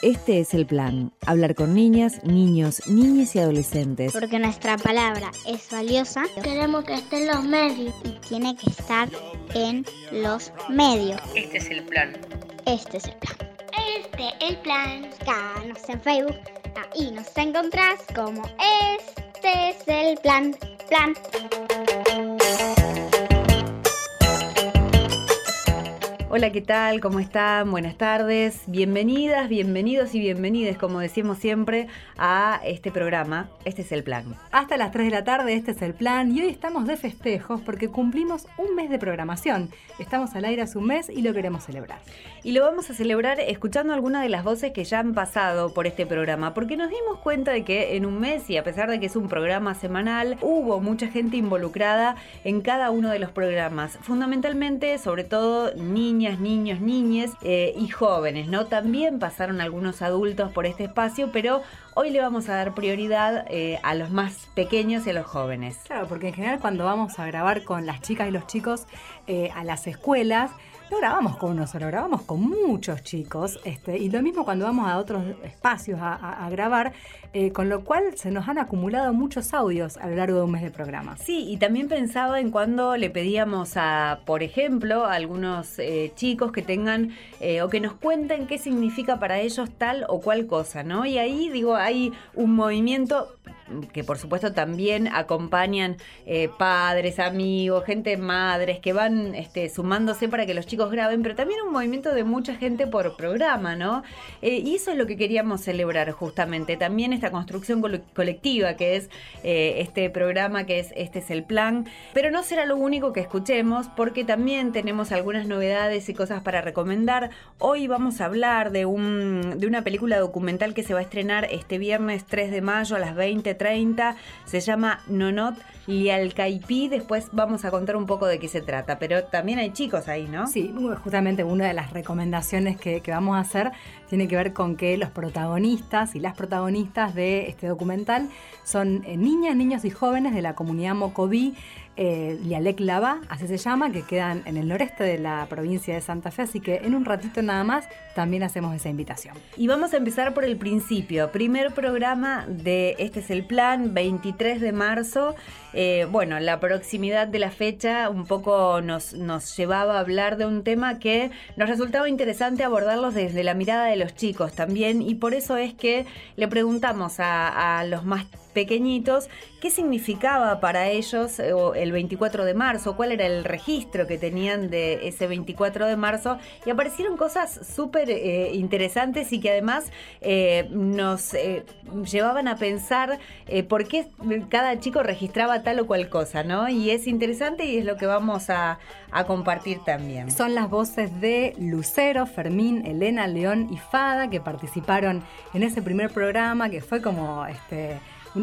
Este es el plan, hablar con niñas, niños, niñas y adolescentes. Porque nuestra palabra es valiosa. Queremos que esté en los medios. Y tiene que estar en los medios. Este es el plan. Este es el plan. Este es el plan. Búscanos en Facebook. Ahí nos encontrás como Este es el plan. Plan. Hola, ¿qué tal? ¿Cómo están? Buenas tardes. Bienvenidas, bienvenidos y bienvenides, como decimos siempre, a este programa. Este es el plan. Hasta las 3 de la tarde, este es el plan. Y hoy estamos de festejos porque cumplimos un mes de programación. Estamos al aire hace un mes y lo queremos celebrar. Y lo vamos a celebrar escuchando algunas de las voces que ya han pasado por este programa, porque nos dimos cuenta de que en un mes, y a pesar de que es un programa semanal, hubo mucha gente involucrada en cada uno de los programas. Fundamentalmente, sobre todo, niños niñas, niños, niñes eh, y jóvenes, ¿no? También pasaron algunos adultos por este espacio, pero hoy le vamos a dar prioridad eh, a los más pequeños y a los jóvenes. Claro, porque en general cuando vamos a grabar con las chicas y los chicos eh, a las escuelas, no grabamos con uno solo, grabamos con muchos chicos. Este, y lo mismo cuando vamos a otros espacios a, grabar, eh, con lo cual se nos han acumulado muchos audios a lo largo de un mes de programa. Sí, y también pensaba en cuando le pedíamos a, por ejemplo, a algunos eh, chicos que tengan eh, o que nos cuenten qué significa para ellos tal o cual cosa, ¿no? Y ahí, digo, hay un movimiento que por supuesto también acompañan padres, amigos, gente, madres, que van este, sumándose para que los chicos graben, pero también un movimiento de mucha gente por programa, ¿no? Eh, y eso es lo que queríamos celebrar justamente, también esta construcción colectiva que es eh, este programa, que es Este es el plan, pero no será lo único que escuchemos, porque también tenemos algunas novedades y cosas para recomendar. Hoy vamos a hablar de, un, de una película documental que se va a estrenar este viernes 3 de mayo a las 20 30. Se llama Nonot y Alcaipí. Después vamos a contar un poco de qué se trata. Pero también hay chicos ahí, ¿no? Sí, justamente una de las recomendaciones que, vamos a hacer tiene que ver con que los protagonistas y las protagonistas de este documental son eh, niñas, niños y jóvenes de la comunidad Mocoví eh, Lava, así se llama, que quedan en el noreste de la provincia de Santa Fe, así que en un ratito nada más también hacemos esa invitación. Y vamos a empezar por el principio. Primer programa de Este es el Plan, 23 de marzo. Eh, bueno, la proximidad de la fecha un poco nos, nos llevaba a hablar de un tema que nos resultaba interesante abordarlos desde la mirada de los chicos también y por eso es que le preguntamos a, a los más pequeñitos qué significaba para ellos eh, el 24 de marzo, cuál era el registro que tenían de ese 24 de marzo y aparecieron cosas súper eh, interesantes y que además eh, nos llevaban a pensar por qué cada chico registraba tal o cual cosa, ¿no? Y es interesante y es lo que vamos a, a compartir también. Son las voces de Lucero, Fermín, Elena, León y Fada que participaron en ese primer programa que fue como este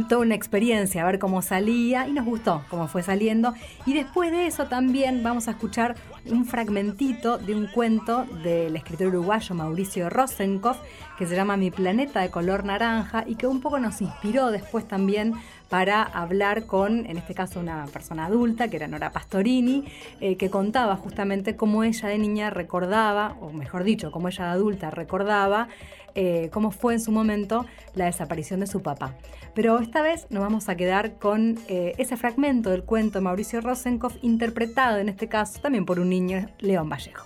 toda una experiencia, a ver cómo salía y nos gustó cómo fue saliendo. Y después de eso también vamos a escuchar un fragmentito de un cuento del escritor uruguayo Mauricio Rosenkopf que se llama Mi planeta de color naranja y que un poco nos inspiró después también para hablar con, en este caso, una persona adulta, que era Nora Pastorini, eh, que contaba justamente cómo ella de niña recordaba, o mejor dicho, cómo ella de adulta recordaba eh, cómo fue en su momento la desaparición de su papá. Pero esta vez nos vamos a quedar con eh, ese fragmento del cuento de Mauricio Rosenkopf, interpretado en este caso también por un niño, León Vallejo.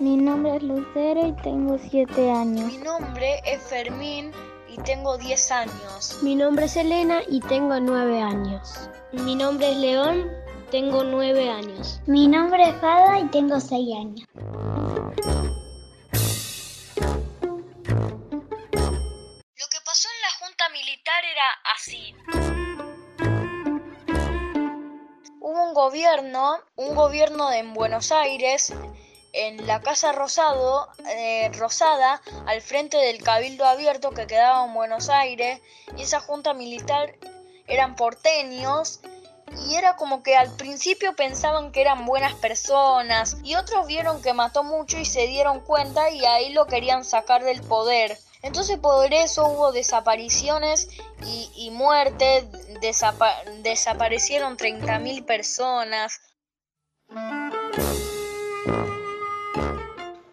Mi nombre es Lucero y tengo 7 años. Mi nombre es Fermín y tengo 10 años. Mi nombre es Elena y tengo 9 años. Mi nombre es León tengo nueve años. Mi nombre es Fada y tengo seis años. Lo que pasó en la Junta Militar era así. Hubo un gobierno, un gobierno en Buenos Aires, en la Casa Rosado, eh, Rosada, al frente del Cabildo Abierto que quedaba en Buenos Aires, y esa junta militar eran porteños y era como que al principio pensaban que eran buenas personas y otros vieron que mató mucho y se dieron cuenta y ahí lo querían sacar del poder. Entonces por eso hubo desapariciones y, muertes, desaparecieron 30.000 personas.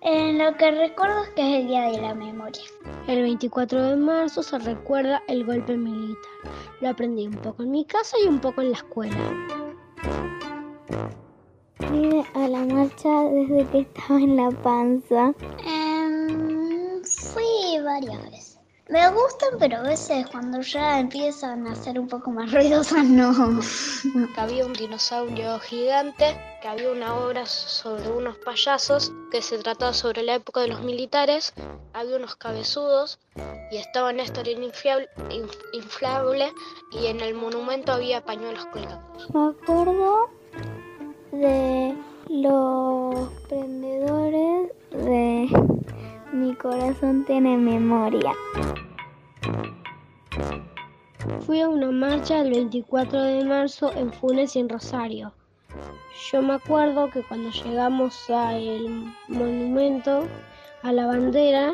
En lo que recuerdo es que es el Día de la Memoria. El 24 de marzo se recuerda el golpe militar. Lo aprendí un poco en mi casa y un poco en la escuela. Fui a la marcha desde que estaba en la panza. Em, fui varias veces. Me gustan, pero a veces cuando ya empiezan a ser un poco más ruidosas, no. Que había un dinosaurio gigante, que había una obra sobre unos payasos, que se trataba sobre la época de los militares, había unos cabezudos y estaba Néstor inflable, inflable y en el monumento había pañuelos colgados. Me acuerdo de los prendedores de mi corazón tiene memoria. Fui a una marcha el 24 de marzo en Funes y en Rosario. Yo me acuerdo que cuando llegamos al monumento, a la bandera,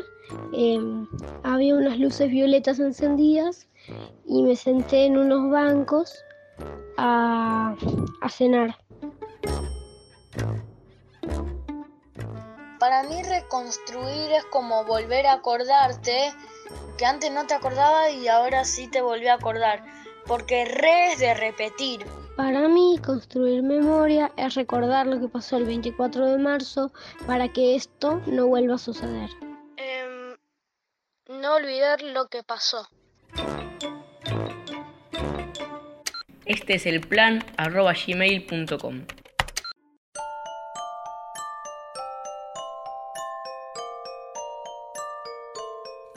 em, había unas luces violetas encendidas y me senté en unos bancos a, a cenar. Para mí reconstruir es como volver a acordarte que antes no te acordaba y ahora sí te volví a acordar, porque re es de repetir. Para mí, construir memoria es recordar lo que pasó el 24 de marzo para que esto no vuelva a suceder. Eh, no olvidar lo que pasó. Este es el plan arroba gmail.com.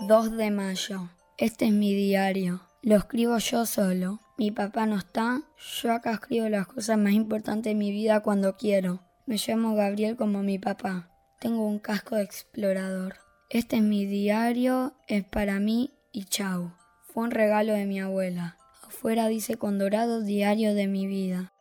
2 de mayo. Este es mi diario. Lo escribo yo solo. Mi papá no está. Yo acá escribo las cosas más importantes de mi vida cuando quiero. Me llamo Gabriel como mi papá. Tengo un casco de explorador. Este es mi diario, es para mí y chau. Fue un regalo de mi abuela. Afuera dice con dorado diario de mi vida.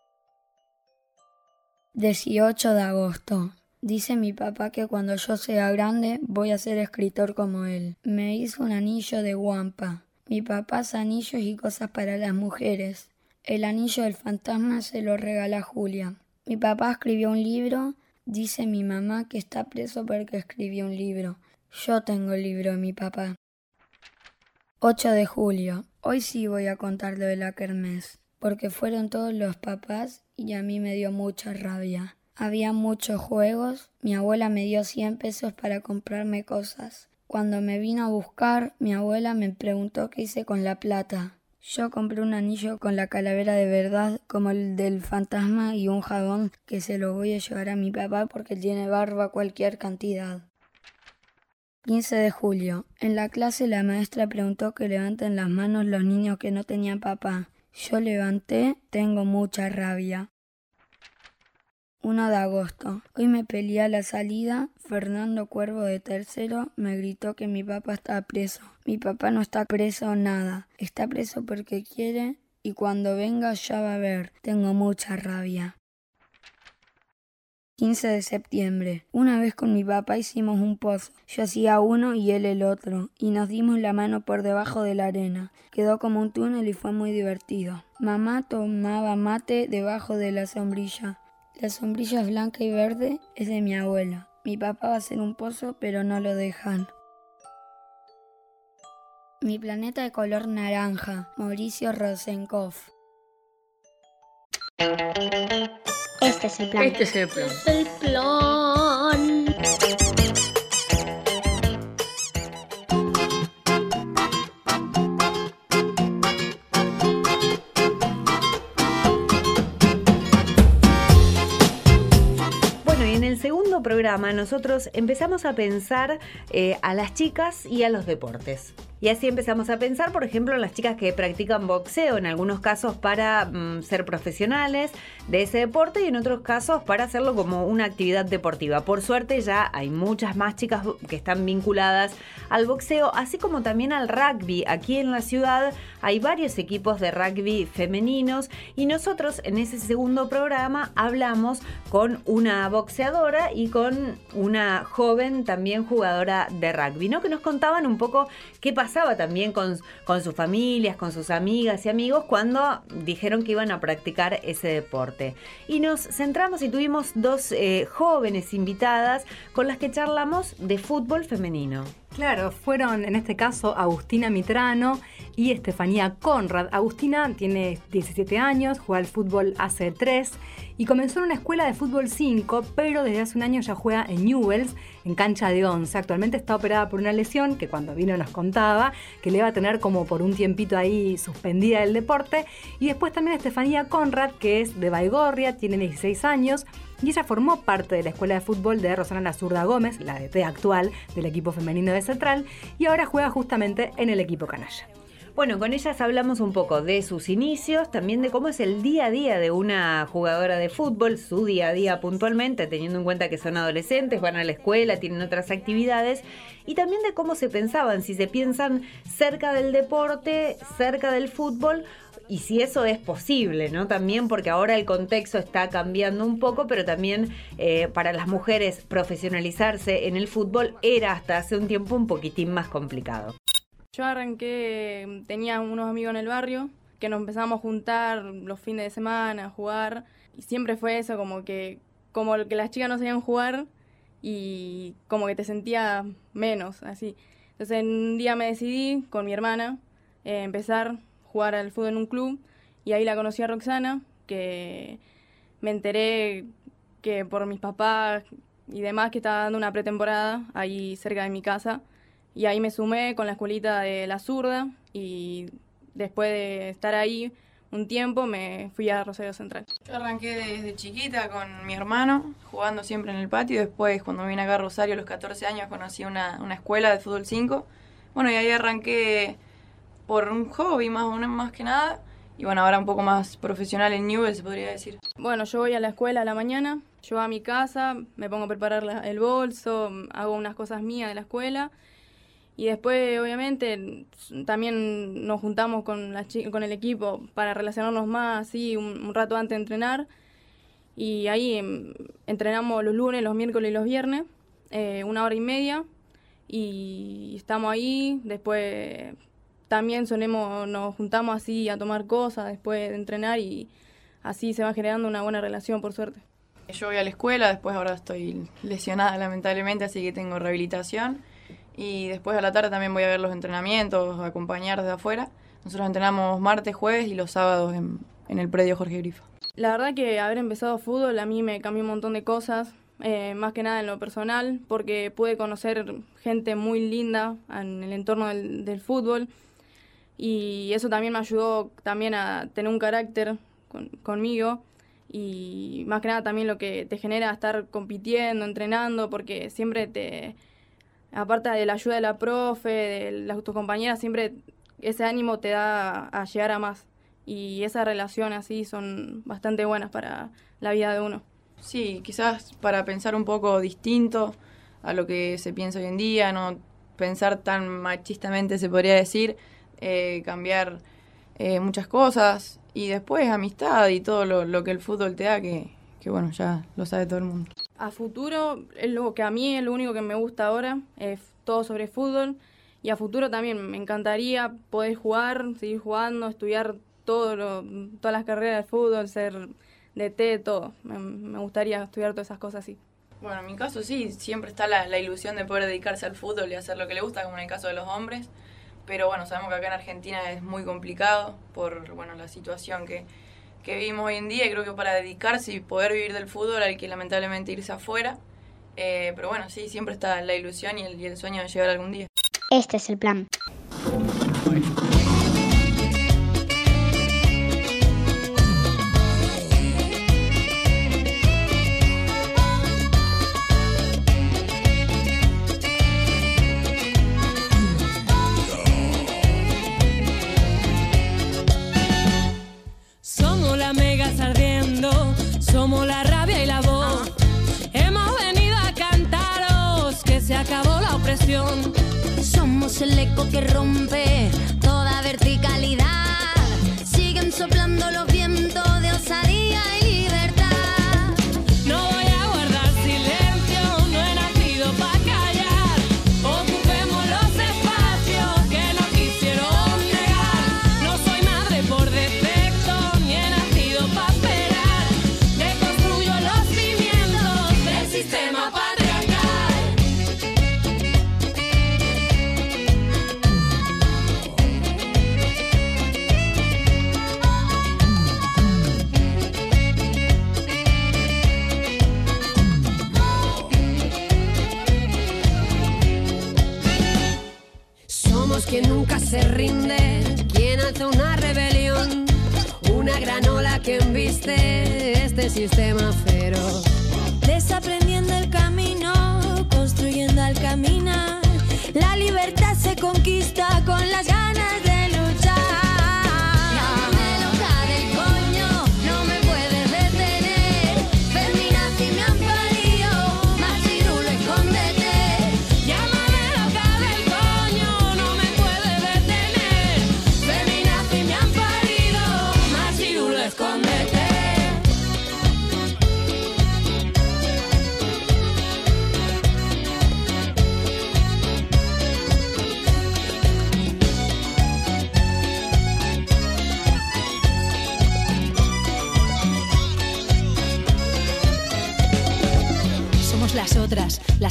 18 de agosto. Dice mi papá que cuando yo sea grande voy a ser escritor como él. Me hizo un anillo de guampa. Mi papá hace anillos y cosas para las mujeres. El anillo del fantasma se lo regala Julia. Mi papá escribió un libro. Dice mi mamá que está preso porque escribió un libro. Yo tengo el libro de mi papá. 8 de julio. Hoy sí voy a contar lo de la porque fueron todos los papás y a mí me dio mucha rabia. Había muchos juegos. Mi abuela me dio 100 pesos para comprarme cosas. Cuando me vino a buscar, mi abuela me preguntó qué hice con la plata. Yo compré un anillo con la calavera de verdad, como el del fantasma, y un jabón que se lo voy a llevar a mi papá porque tiene barba cualquier cantidad. 15 de julio. En la clase la maestra preguntó que levanten las manos los niños que no tenían papá. Yo levanté, tengo mucha rabia. 1 de agosto. Hoy me peleé a la salida. Fernando Cuervo de tercero me gritó que mi papá está preso. Mi papá no está preso nada. Está preso porque quiere y cuando venga ya va a ver. Tengo mucha rabia. 15 de septiembre. Una vez con mi papá hicimos un pozo. Yo hacía uno y él el otro, y nos dimos la mano por debajo de la arena. Quedó como un túnel y fue muy divertido. Mamá tomaba mate debajo de la sombrilla. La sombrilla blanca y verde es de mi abuela. Mi papá va a hacer un pozo, pero no lo dejan. Mi planeta de color naranja, Mauricio Rosenkopf. Este es el plan. Este es el plan. Este es el plan. Programa nosotros empezamos a pensar eh, a las chicas y a los deportes. Y así empezamos a pensar, por ejemplo, en las chicas que practican boxeo, en algunos casos para mm, ser profesionales de ese deporte y en otros casos para hacerlo como una actividad deportiva. Por suerte ya hay muchas más chicas que están vinculadas al boxeo, así como también al rugby. Aquí en la ciudad hay varios equipos de rugby femeninos y nosotros en ese segundo programa hablamos con una boxeadora y con una joven también jugadora de rugby, ¿no? Que nos contaban un poco qué pasaba también con, con sus familias, con sus amigas y amigos cuando dijeron que iban a practicar ese deporte. Y nos centramos y tuvimos dos eh, jóvenes invitadas con las que charlamos de fútbol femenino. Claro, fueron en este caso Agustina Mitrano y Estefanía Conrad. Agustina tiene 17 años, juega al fútbol hace 3 y comenzó en una escuela de fútbol 5, pero desde hace un año ya juega en Newells, en cancha de 11. Actualmente está operada por una lesión que cuando vino nos contaba que le va a tener como por un tiempito ahí suspendida el deporte. Y después también Estefanía Conrad, que es de Baigorria, tiene 16 años y ella formó parte de la escuela de fútbol de Rosana Zurda Gómez, la DT actual del equipo femenino de Central, y ahora juega justamente en el equipo canalla. Bueno, con ellas hablamos un poco de sus inicios, también de cómo es el día a día de una jugadora de fútbol, su día a día puntualmente, teniendo en cuenta que son adolescentes, van a la escuela, tienen otras actividades, y también de cómo se pensaban, si se piensan cerca del deporte, cerca del fútbol, y si eso es posible, ¿no? También porque ahora el contexto está cambiando un poco, pero también eh, para las mujeres profesionalizarse en el fútbol era hasta hace un tiempo un poquitín más complicado. Yo arranqué, tenía unos amigos en el barrio que nos empezamos a juntar los fines de semana, a jugar, y siempre fue eso, como que, como que las chicas no sabían jugar y como que te sentía menos, así. Entonces un día me decidí con mi hermana eh, empezar jugar al fútbol en un club y ahí la conocí a Roxana, que me enteré que por mis papás y demás que estaba dando una pretemporada ahí cerca de mi casa y ahí me sumé con la escuelita de la zurda y después de estar ahí un tiempo me fui a Rosario Central. Yo arranqué desde chiquita con mi hermano, jugando siempre en el patio. Después, cuando vine acá a Rosario a los 14 años, conocí una, una escuela de fútbol 5. Bueno, y ahí arranqué por un hobby más, más que nada. Y bueno, ahora un poco más profesional en Newell, se podría decir. Bueno, yo voy a la escuela a la mañana, yo a mi casa, me pongo a preparar el bolso, hago unas cosas mías de la escuela. Y después, obviamente, también nos juntamos con, el equipo para relacionarnos más, así, un, rato antes de entrenar. Y ahí em, entrenamos los lunes, los miércoles y los viernes, eh, una hora y media. Y estamos ahí, después también solemos, nos juntamos así a tomar cosas después de entrenar y así se va generando una buena relación, por suerte. Yo voy a la escuela, después ahora estoy lesionada lamentablemente, así que tengo rehabilitación. Y después a la tarde también voy a ver los entrenamientos, acompañar desde afuera. Nosotros entrenamos martes, jueves y los sábados en, el predio Jorge Grifa. La verdad que haber empezado fútbol a mí me cambió un montón de cosas, eh, más que nada en lo personal, porque pude conocer gente muy linda en el entorno del fútbol y eso también me ayudó también a tener un carácter conmigo y más que nada también lo que te genera estar compitiendo, entrenando, porque siempre te, aparte de la ayuda de la profe, de las, tus compañeras, siempre ese ánimo te da a llegar a más. Y esas relaciones así son bastante buenas para la vida de uno. Sí, quizás para pensar un poco distinto a lo que se piensa hoy en día, no pensar tan machistamente se podría decir, eh, cambiar eh, muchas cosas y después amistad y todo lo, que el fútbol te da, que, bueno, ya lo sabe todo el mundo. A futuro, es lo que a mí es lo único que me gusta ahora, es todo sobre fútbol. Y a futuro también me encantaría poder jugar, seguir jugando, estudiar todo todas las carreras de fútbol, ser DT, todo. Me, gustaría estudiar todas esas cosas así. Bueno, en mi caso sí, siempre está la, la, ilusión de poder dedicarse al fútbol y hacer lo que le gusta, como en el caso de los hombres pero bueno, sabemos que acá en Argentina es muy complicado por bueno, la situación que, que vivimos hoy en día y creo que para dedicarse y poder vivir del fútbol hay que lamentablemente irse afuera. Eh, pero bueno, sí, siempre está la ilusión y el, y el sueño de llegar algún día. Este es el plan.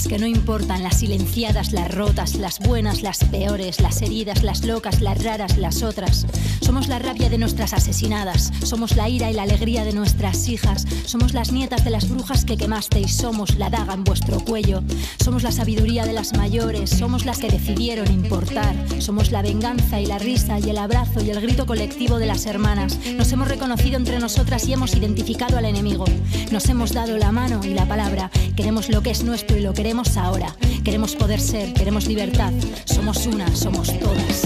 Que no importan, las silenciadas, las rotas, las buenas, las peores, las heridas, las locas, las raras, las otras. Somos la rabia de nuestras asesinadas, somos la ira y la alegría de nuestras hijas, somos las nietas de las brujas que quemasteis, somos la daga en vuestro cuello, somos la sabiduría de las mayores, somos las que decidieron importar, somos la venganza y la risa y el abrazo y el grito colectivo de las hermanas. Nos hemos reconocido entre nosotras y hemos identificado al enemigo. Nos hemos dado la mano y la palabra. Queremos lo que es nuestro y lo queremos ahora. Queremos poder ser, queremos libertad. Somos una, somos todas.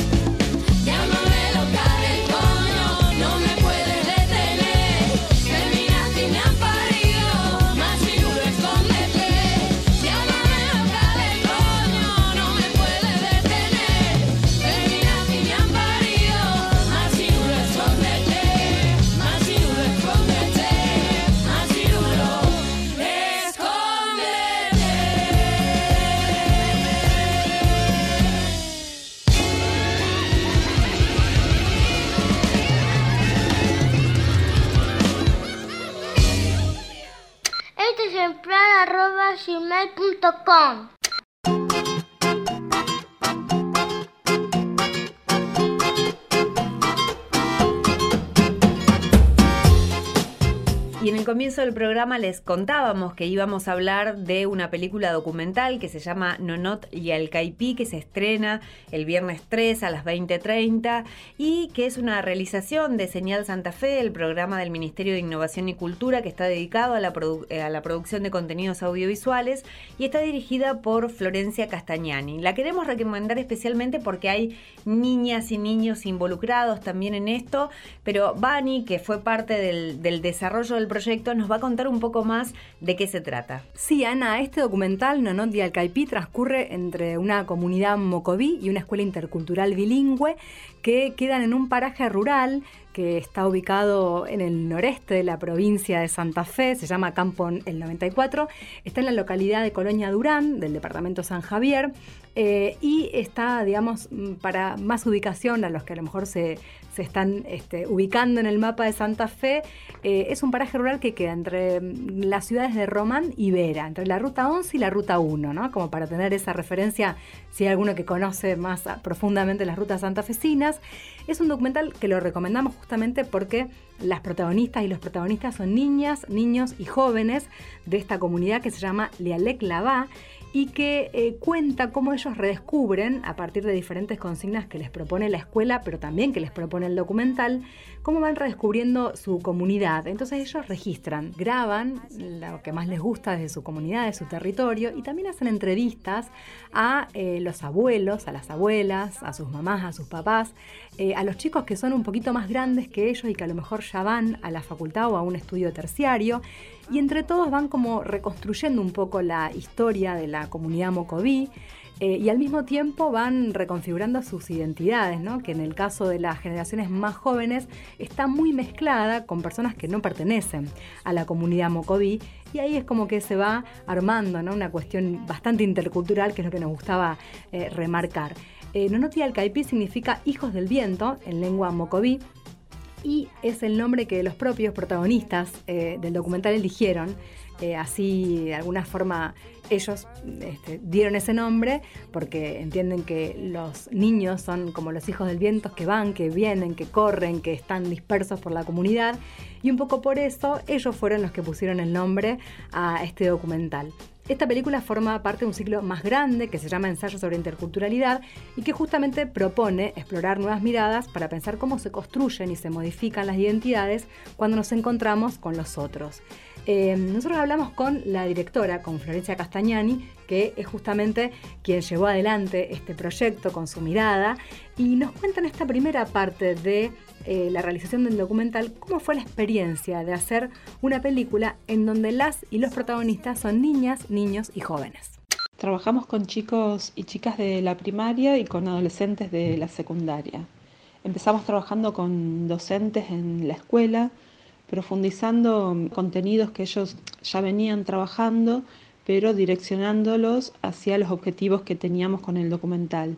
Y en el comienzo del programa les contábamos que íbamos a hablar de una película documental que se llama Nonot y el Caipí, que se estrena el viernes 3 a las 20.30 y que es una realización de Señal Santa Fe, el programa del Ministerio de Innovación y Cultura que está dedicado a la, produ- eh, a la producción de contenidos audiovisuales y está dirigida por Florencia Castagnani. La queremos recomendar especialmente porque hay niñas y niños involucrados también en esto, pero Bani, que fue parte del, del desarrollo del proyecto, nos va a contar un poco más de qué se trata. Sí, Ana, este documental, Nonot y Alcaipí, transcurre entre una comunidad mocoví y una escuela intercultural bilingüe que quedan en un paraje rural que está ubicado en el noreste de la provincia de Santa Fe, se llama Campo El 94, está en la localidad de Colonia Durán, del departamento San Javier, eh, y está, digamos, mm, para más ubicación a los que a lo mejor se, se están este, ubicando en el mapa de Santa Fe, eh, es un paraje rural que queda entre mm, las ciudades de Román y Vera, entre la ruta 11 y la ruta 1, ¿no? Como para tener esa referencia, si hay alguno que conoce más profundamente las rutas santafesinas. Es un documental que lo recomendamos justamente porque las protagonistas y los protagonistas son niñas, niños y jóvenes de esta comunidad que se llama Lialec Lavá y que eh, cuenta cómo ellos redescubren, a partir de diferentes consignas que les propone la escuela, pero también que les propone el documental, cómo van redescubriendo su comunidad. Entonces ellos registran, graban lo que más les gusta desde su comunidad, de su territorio, y también hacen entrevistas a eh, los abuelos, a las abuelas, a sus mamás, a sus papás, eh, a los chicos que son un poquito más grandes que ellos y que a lo mejor ya van a la facultad o a un estudio terciario. Y entre todos van como reconstruyendo un poco la historia de la comunidad mocoví. eh, y al mismo tiempo van reconfigurando sus identidades, ¿no? que en el caso de las generaciones más jóvenes está muy mezclada con personas que no pertenecen a la comunidad mocoví y ahí es como que se va armando una cuestión bastante intercultural que es lo que nos gustaba eh, remarcar. Eh, Nonoti Alcaipí significa hijos del viento en lengua mocoví y es el nombre que los propios protagonistas eh, del documental eligieron. Eh, así, de alguna forma, ellos este, dieron ese nombre porque entienden que los niños son como los hijos del viento que van, que vienen, que corren, que están dispersos por la comunidad. Y un poco por eso ellos fueron los que pusieron el nombre a este documental. Esta película forma parte de un ciclo más grande que se llama Ensayo sobre Interculturalidad y que justamente propone explorar nuevas miradas para pensar cómo se construyen y se modifican las identidades cuando nos encontramos con los otros. Eh, nosotros hablamos con la directora, con Florencia Castagnani, que es justamente quien llevó adelante este proyecto con su mirada, y nos cuenta en esta primera parte de eh, la realización del documental cómo fue la experiencia de hacer una película en donde las y los protagonistas son niñas, niños y jóvenes. Trabajamos con chicos y chicas de la primaria y con adolescentes de la secundaria. Empezamos trabajando con docentes en la escuela, profundizando contenidos que ellos ya venían trabajando, pero direccionándolos hacia los objetivos que teníamos con el documental.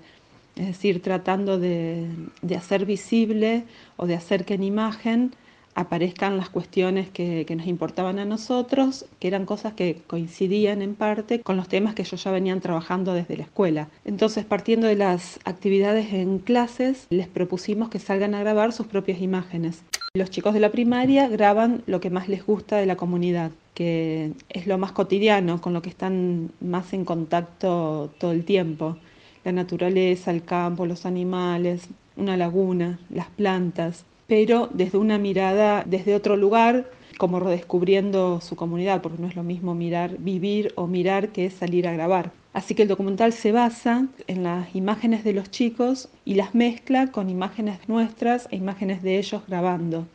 Es decir, tratando de, hacer visible o de hacer que en imagen aparezcan las cuestiones que, nos importaban a nosotros, que eran cosas que coincidían en parte con los temas que ellos ya venían trabajando desde la escuela. Entonces, partiendo de las actividades en clases, les propusimos que salgan a grabar sus propias imágenes. Los chicos de la primaria graban lo que más les gusta de la comunidad, que es lo más cotidiano, con lo que están más en contacto todo el tiempo. La naturaleza, el campo, los animales, una laguna, las plantas, pero desde una mirada, desde otro lugar, como redescubriendo su comunidad, porque no es lo mismo mirar, vivir o mirar que salir a grabar. Así que el documental se basa en las imágenes de los chicos y las mezcla con imágenes nuestras e imágenes de ellos grabando.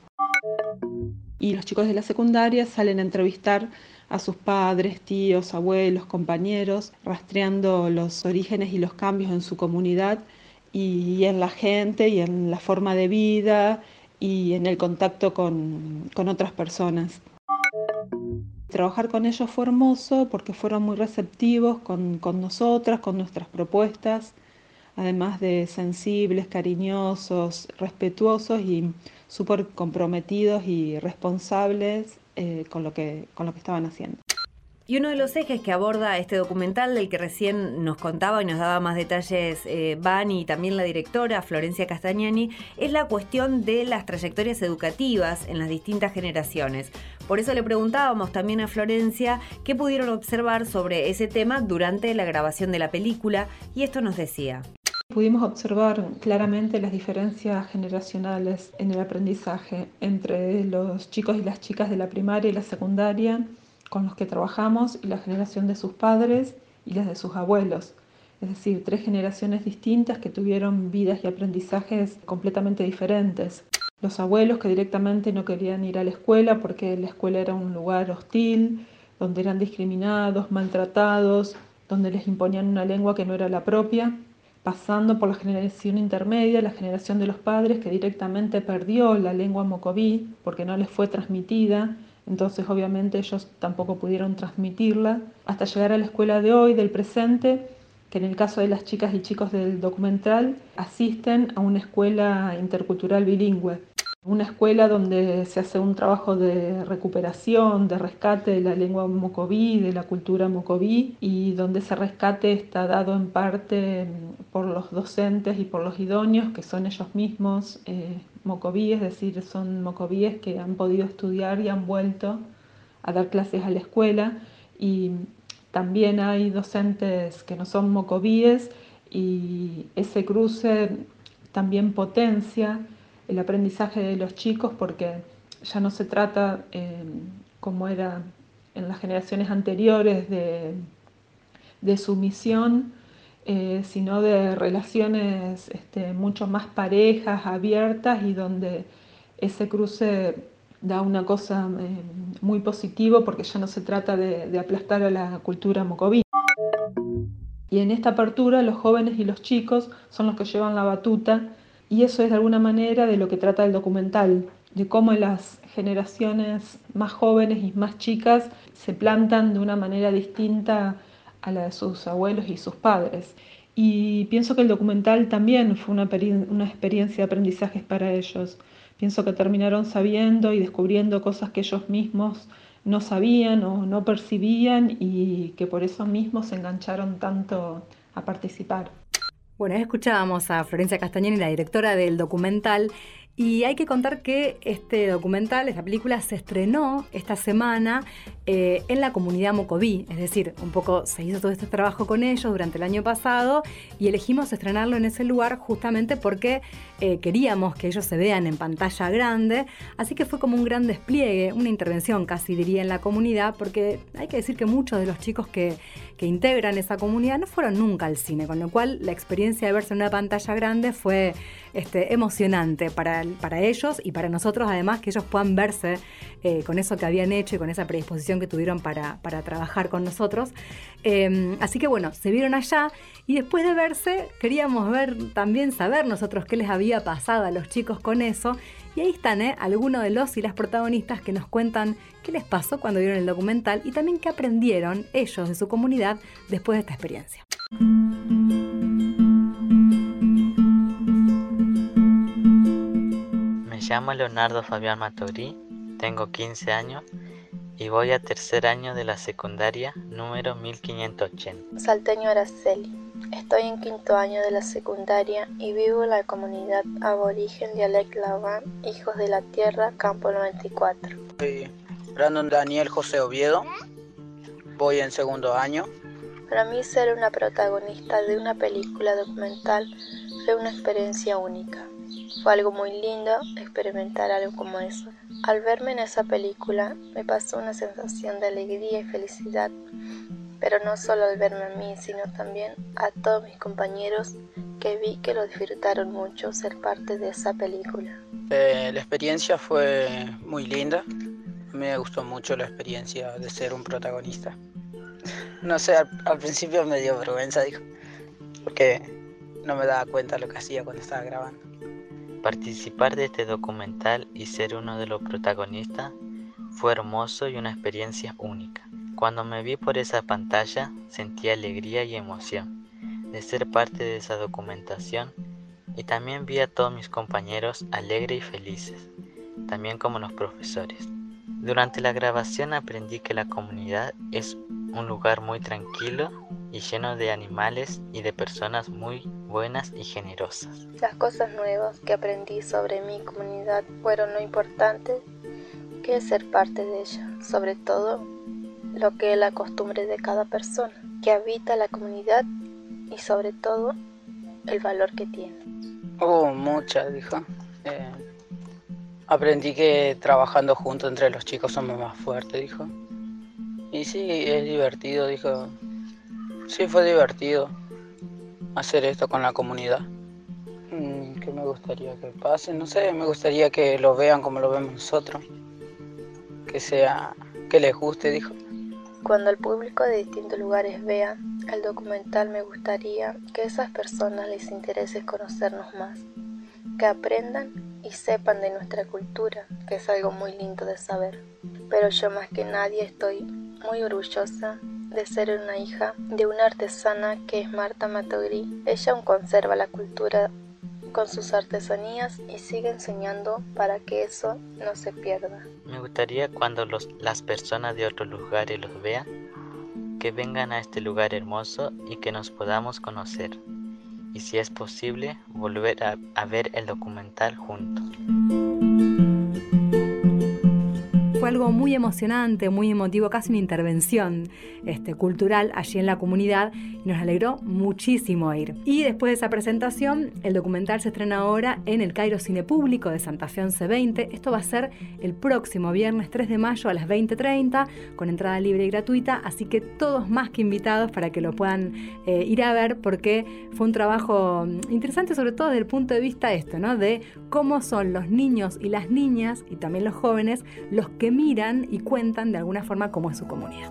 Y los chicos de la secundaria salen a entrevistar a sus padres, tíos, abuelos, compañeros, rastreando los orígenes y los cambios en su comunidad y en la gente y en la forma de vida y en el contacto con, otras personas. Trabajar con ellos fue hermoso porque fueron muy receptivos con, con nosotras, con nuestras propuestas, además de sensibles, cariñosos, respetuosos y súper comprometidos y responsables eh, con, lo que, con lo que estaban haciendo. Y uno de los ejes que aborda este documental, del que recién nos contaba y nos daba más detalles eh, y también la directora Florencia Castagnani, es la cuestión de las trayectorias educativas en las distintas generaciones. Por eso le preguntábamos también a Florencia qué pudieron observar sobre ese tema durante la grabación de la película y esto nos decía. Pudimos observar claramente las diferencias generacionales en el aprendizaje entre los chicos y las chicas de la primaria y la secundaria con los que trabajamos y la generación de sus padres y las de sus abuelos. Es decir, tres generaciones distintas que tuvieron vidas y aprendizajes completamente diferentes. Los abuelos que directamente no querían ir a la escuela porque la escuela era un lugar hostil, donde eran discriminados, maltratados, donde les imponían una lengua que no era la propia, pasando por la generación intermedia, la generación de los padres que directamente perdió la lengua mocoví porque no les fue transmitida entonces obviamente ellos tampoco pudieron transmitirla hasta llegar a la escuela de hoy, del presente, que en el caso de las chicas y chicos del documental asisten a una escuela intercultural bilingüe. Una escuela donde se hace un trabajo de recuperación, de rescate de la lengua mocoví, de la cultura mocoví, y donde ese rescate está dado en parte por los docentes y por los idóneos, que son ellos mismos eh, es decir, son mocovíes que han podido estudiar y han vuelto a dar clases a la escuela. Y también hay docentes que no son mocovíes y ese cruce también potencia el aprendizaje de los chicos porque ya no se trata, eh, como era en las generaciones anteriores, de, sumisión, eh, sino de relaciones este, mucho más parejas, abiertas y donde ese cruce da una cosa eh, muy positiva porque ya no se trata de, de aplastar a la cultura mocoví. Y en esta apertura los jóvenes y los chicos son los que llevan la batuta y eso es de alguna manera de lo que trata el documental, de cómo las generaciones más jóvenes y más chicas se plantan de una manera distinta a la de sus abuelos y sus padres. Y pienso que el documental también fue una, experiencia de aprendizaje para ellos. Pienso que terminaron sabiendo y descubriendo cosas que ellos mismos no sabían o no percibían y que por eso mismos se engancharon tanto a participar. Bueno, escuchábamos a Florencia Castañani, la directora del documental, Y hay que contar que este documental, esta película, se estrenó esta semana eh, en la comunidad Mocoví. Es decir, un poco se hizo todo este trabajo con ellos durante el año pasado y elegimos estrenarlo en ese lugar justamente porque eh, queríamos que ellos se vean en pantalla grande. Así que fue como un gran despliegue, una intervención casi diría en la comunidad, porque hay que decir que muchos de los chicos que, que integran esa comunidad no fueron nunca al cine, con lo cual la experiencia de verse en una pantalla grande fue este, emocionante para, para ellos y para nosotros, además, que ellos puedan verse eh, con eso que habían hecho y con esa predisposición que tuvieron para, para trabajar con nosotros. Eh, así que bueno, se vieron allá y después de verse queríamos ver también, saber nosotros qué les había pasado a los chicos con eso. Y ahí están ¿eh? algunos de los y las protagonistas que nos cuentan qué les pasó cuando vieron el documental y también qué aprendieron ellos de su comunidad después de esta experiencia. Me llamo Leonardo Fabián Matorí, tengo 15 años y voy a tercer año de la secundaria número 1580. Salteño Araceli. Estoy en quinto año de la secundaria y vivo en la comunidad aborigen Dialect Laván, Hijos de la Tierra, Campo 94. Soy Brandon Daniel José Oviedo, voy en segundo año. Para mí ser una protagonista de una película documental fue una experiencia única. Fue algo muy lindo experimentar algo como eso. Al verme en esa película me pasó una sensación de alegría y felicidad, pero no solo al verme a mí, sino también a todos mis compañeros que vi que lo disfrutaron mucho ser parte de esa película. Eh, la experiencia fue muy linda, me gustó mucho la experiencia de ser un protagonista. No sé, al, al principio me dio vergüenza, dijo, porque no me daba cuenta lo que hacía cuando estaba grabando. Participar de este documental y ser uno de los protagonistas fue hermoso y una experiencia única. Cuando me vi por esa pantalla sentí alegría y emoción de ser parte de esa documentación y también vi a todos mis compañeros alegres y felices, también como los profesores. Durante la grabación aprendí que la comunidad es un lugar muy tranquilo y lleno de animales y de personas muy buenas y generosas. Las cosas nuevas que aprendí sobre mi comunidad fueron lo importante que es ser parte de ella, sobre todo lo que es la costumbre de cada persona que habita la comunidad y sobre todo el valor que tiene. Oh, muchas, dijo. Eh, aprendí que trabajando juntos entre los chicos somos más fuertes, dijo. Y sí, es divertido, dijo. Sí, fue divertido hacer esto con la comunidad. Mm, ¿Qué me gustaría que pase? No sé, me gustaría que lo vean como lo vemos nosotros. Que sea, que les guste, dijo. Cuando el público de distintos lugares vea el documental, me gustaría que a esas personas les interese conocernos más, que aprendan y sepan de nuestra cultura, que es algo muy lindo de saber. Pero yo más que nadie estoy muy orgullosa de ser una hija de una artesana que es Marta Matogri. Ella aún conserva la cultura con sus artesanías y sigue enseñando para que eso no se pierda. Me gustaría cuando los, las personas de otros lugares los vean, que vengan a este lugar hermoso y que nos podamos conocer. Y si es posible, volver a, a ver el documental juntos. Algo muy emocionante, muy emotivo, casi una intervención este, cultural allí en la comunidad y nos alegró muchísimo ir. Y después de esa presentación, el documental se estrena ahora en el Cairo Cine Público de Santa Fe 1120. Esto va a ser el próximo viernes 3 de mayo a las 20.30 con entrada libre y gratuita, así que todos más que invitados para que lo puedan eh, ir a ver porque fue un trabajo interesante sobre todo desde el punto de vista esto, ¿no? De cómo son los niños y las niñas y también los jóvenes los que miran y cuentan de alguna forma cómo es su comunidad.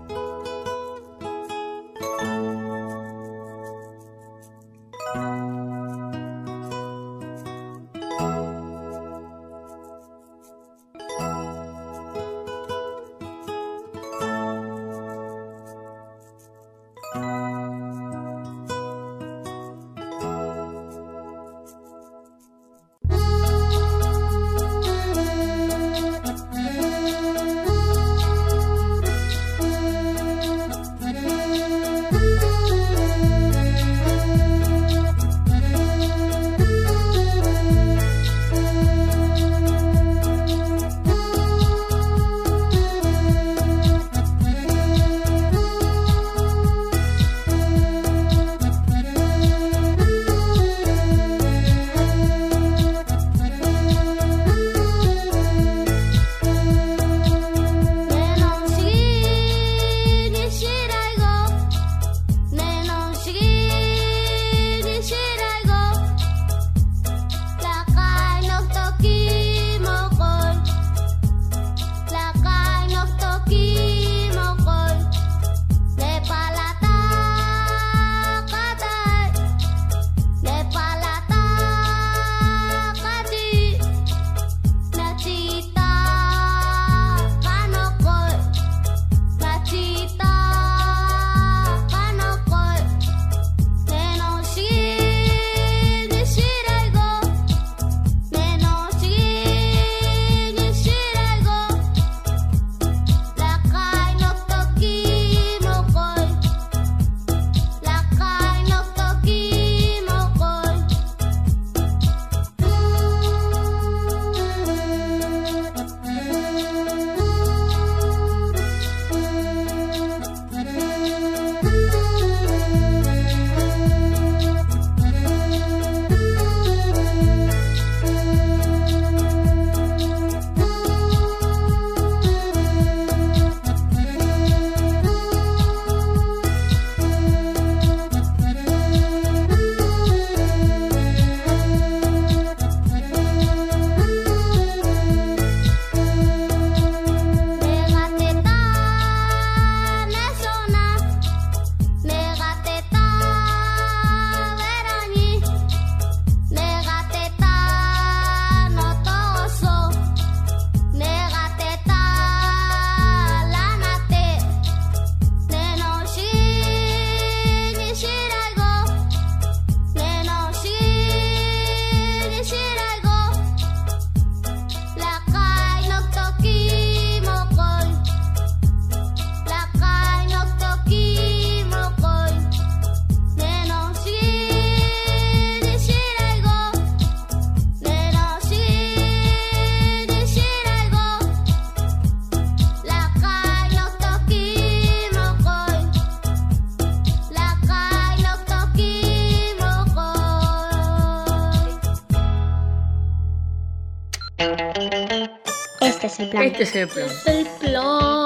Este es el plan. Este es el plan.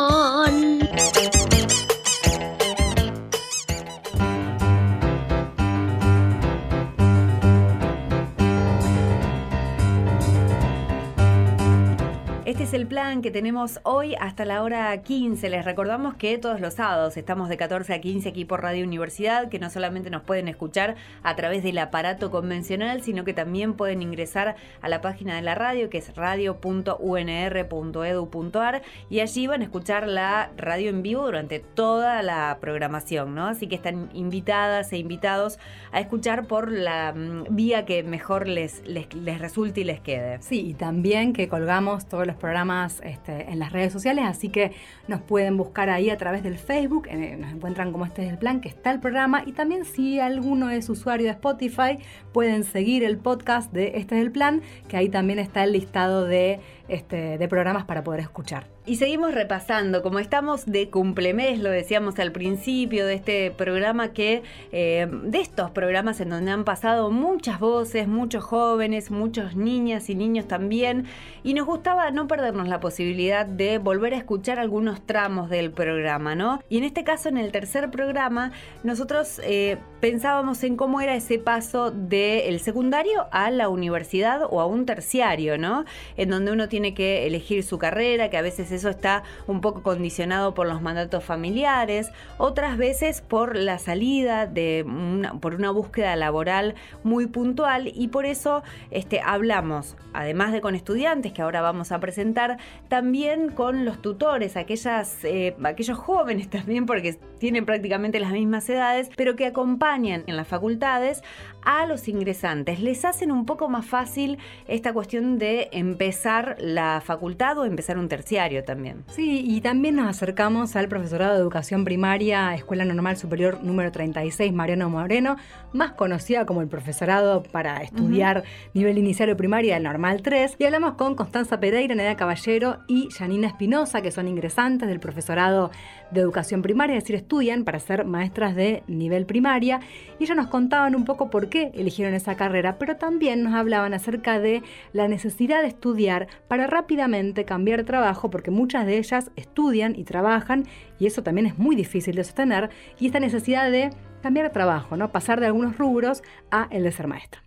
Que tenemos hoy hasta la hora 15. Les recordamos que todos los sábados estamos de 14 a 15 aquí por Radio Universidad, que no solamente nos pueden escuchar a través del aparato convencional, sino que también pueden ingresar a la página de la radio, que es radio.unr.edu.ar, y allí van a escuchar la radio en vivo durante toda la programación, ¿no? Así que están invitadas e invitados a escuchar por la mm, vía que mejor les, les resulte y les quede. Sí, y también que colgamos todos los programas este, en las redes sociales, así que nos pueden buscar ahí a través del Facebook, nos encuentran como este es el plan, que está el programa, y también si alguno es usuario de Spotify, pueden seguir el podcast de Este es el plan, que ahí también está el listado de, este, de programas para poder escuchar. Y seguimos repasando, como estamos de cumplemes, lo decíamos al principio de este programa, que eh, de estos programas en donde han pasado muchas voces, muchos jóvenes, muchos niñas y niños también, y nos gustaba no perdernos la posibilidad de volver a escuchar algunos tramos del programa, ¿no? Y en este caso, en el tercer programa, nosotros eh, pensábamos en cómo era ese paso del secundario a la universidad o a un terciario, ¿no? En donde uno tiene que elegir su carrera, que a veces eso está un poco condicionado por los mandatos familiares, otras veces por la salida de una, por una búsqueda laboral muy puntual y por eso este, hablamos, además de con estudiantes que ahora vamos a presentar, también con los tutores, aquellas, eh, aquellos jóvenes también, porque tienen prácticamente las mismas edades, pero que acompañan en las facultades a los ingresantes. Les hacen un poco más fácil esta cuestión de empezar la facultad o empezar un terciario también. Sí, y también nos acercamos al profesorado de educación primaria, Escuela Normal Superior número 36, Mariano Moreno, más conocida como el profesorado para estudiar nivel inicial o primaria del Normal 3, y hablamos con Constanza Pereira, Neda Caballero y Janina Espinosa, que son ingresantes del profesorado de educación primaria, es decir, estudian para ser maestras de nivel primaria, y ellas nos contaban un poco por qué eligieron esa carrera, pero también nos hablaban acerca de la necesidad de estudiar para rápidamente cambiar trabajo, porque muchas de ellas estudian y trabajan, y eso también es muy difícil de sostener, y esta necesidad de cambiar trabajo, ¿no? pasar de algunos rubros a el de ser maestra.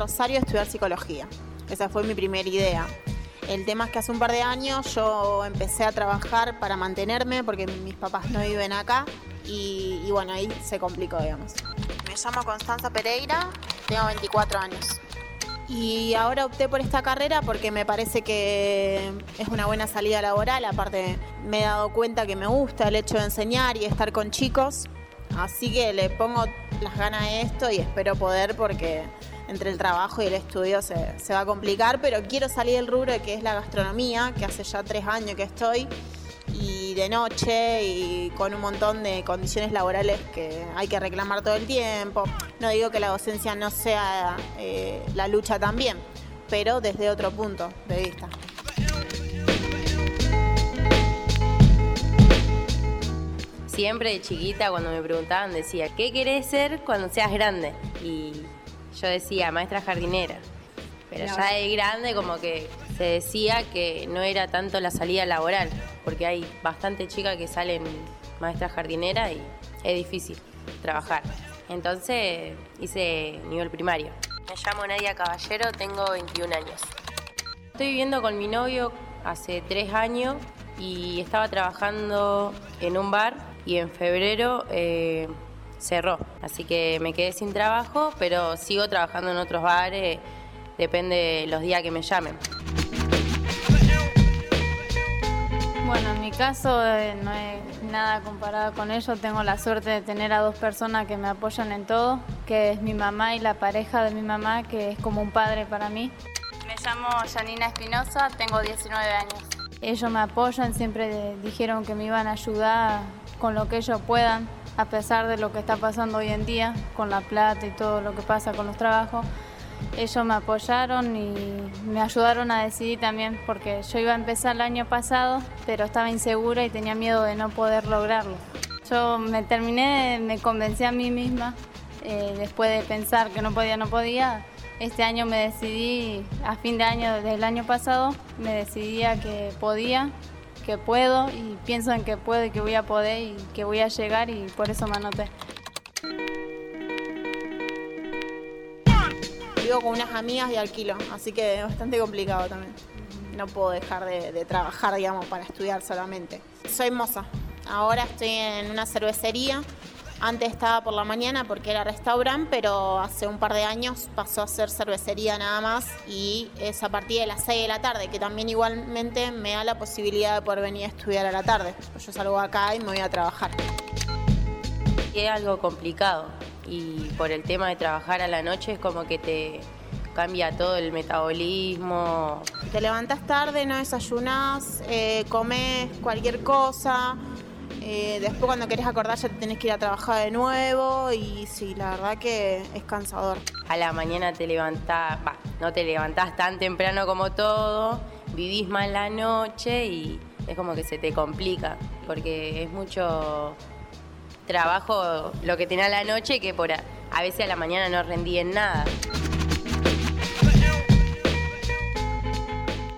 Rosario a estudiar psicología. Esa fue mi primera idea. El tema es que hace un par de años yo empecé a trabajar para mantenerme porque mis papás no viven acá y, y bueno, ahí se complicó, digamos. Me llamo Constanza Pereira, tengo 24 años. Y ahora opté por esta carrera porque me parece que es una buena salida laboral. Aparte, me he dado cuenta que me gusta el hecho de enseñar y estar con chicos. Así que le pongo las ganas a esto y espero poder porque entre el trabajo y el estudio se, se va a complicar. Pero quiero salir del rubro que es la gastronomía, que hace ya tres años que estoy y de noche y con un montón de condiciones laborales que hay que reclamar todo el tiempo. No digo que la docencia no sea eh, la lucha también, pero desde otro punto de vista. Siempre de chiquita cuando me preguntaban decía, ¿qué querés ser cuando seas grande? Y yo decía, maestra jardinera. Pero ya de grande como que se decía que no era tanto la salida laboral, porque hay bastante chicas que salen maestra jardinera y es difícil trabajar. Entonces hice nivel primario. Me llamo Nadia Caballero, tengo 21 años. Estoy viviendo con mi novio hace tres años y estaba trabajando en un bar y en febrero eh, cerró. Así que me quedé sin trabajo, pero sigo trabajando en otros bares, depende de los días que me llamen. Bueno, en mi caso eh, no es nada comparado con ello. Tengo la suerte de tener a dos personas que me apoyan en todo, que es mi mamá y la pareja de mi mamá, que es como un padre para mí. Me llamo Janina Espinosa, tengo 19 años. Ellos me apoyan, siempre dijeron que me iban a ayudar con lo que ellos puedan, a pesar de lo que está pasando hoy en día, con la plata y todo lo que pasa con los trabajos. ellos me apoyaron y me ayudaron a decidir también, porque yo iba a empezar el año pasado, pero estaba insegura y tenía miedo de no poder lograrlo. Yo me terminé, me convencí a mí misma, eh, después de pensar que no podía, no podía, este año me decidí, a fin de año del año pasado, me decidí que podía, que puedo y pienso en que puedo y que voy a poder y que voy a llegar y por eso me anoté. Vivo con unas amigas y alquilo, así que es bastante complicado también. No puedo dejar de, de trabajar, digamos, para estudiar solamente. Soy moza. Ahora estoy en una cervecería. Antes estaba por la mañana porque era restaurante, pero hace un par de años pasó a ser cervecería nada más y es a partir de las 6 de la tarde, que también igualmente me da la posibilidad de poder venir a estudiar a la tarde. Yo salgo acá y me voy a trabajar. Es algo complicado y por el tema de trabajar a la noche es como que te cambia todo el metabolismo. Te levantas tarde, no desayunás, eh, comes cualquier cosa. Eh, después cuando querés acordar ya te tenés que ir a trabajar de nuevo y sí, la verdad que es cansador. A la mañana te levantás, va, no te levantás tan temprano como todo, vivís más la noche y es como que se te complica, porque es mucho trabajo lo que tenés a la noche que por a, a veces a la mañana no rendí en nada.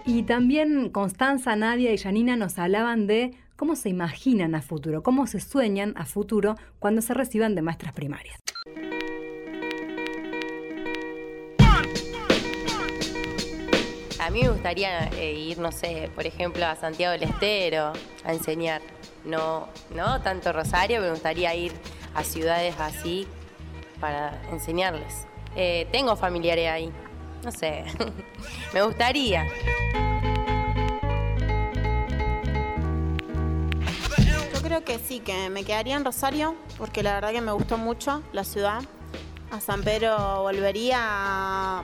Y también Constanza, Nadia y Janina nos hablaban de cómo se imaginan a futuro, cómo se sueñan a futuro cuando se reciban de maestras primarias. A mí me gustaría eh, ir, no sé, por ejemplo, a Santiago del Estero a enseñar. No, no tanto Rosario, me gustaría ir a ciudades así para enseñarles. Eh, tengo familiares ahí, no sé, me gustaría. Creo que sí, que me quedaría en Rosario, porque la verdad que me gustó mucho la ciudad. A San Pedro volvería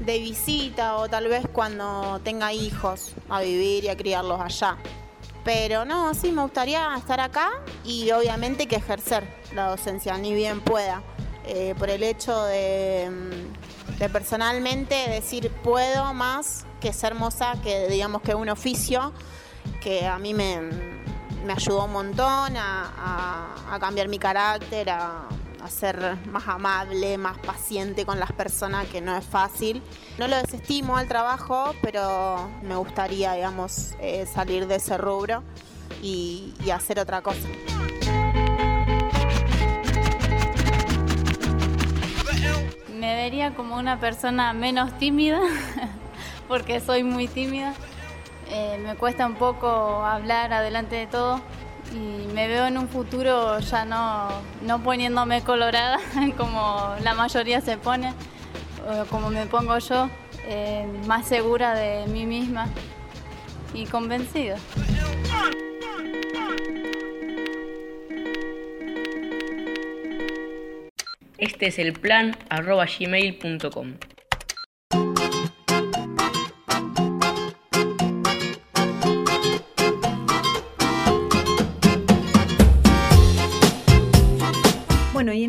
de visita o tal vez cuando tenga hijos a vivir y a criarlos allá. Pero no, sí, me gustaría estar acá y obviamente que ejercer la docencia, ni bien pueda. Eh, por el hecho de, mm, de personalmente decir puedo más que ser moza, que digamos que un oficio que a mí me, me ayudó un montón a, a- cambiar mi carácter, a, ser más amable, más paciente con las personas, que no es fácil. No lo desestimo al trabajo, pero me gustaría, digamos, eh, salir de ese rubro y hacer otra cosa. Me vería como una persona menos tímida, porque soy muy tímida. Eh, me cuesta un poco hablar adelante de todo y me veo en un futuro ya no, no poniéndome colorada como la mayoría se pone, como me pongo yo, eh, más segura de mí misma y convencida. Este es el plan arroba gmail.com.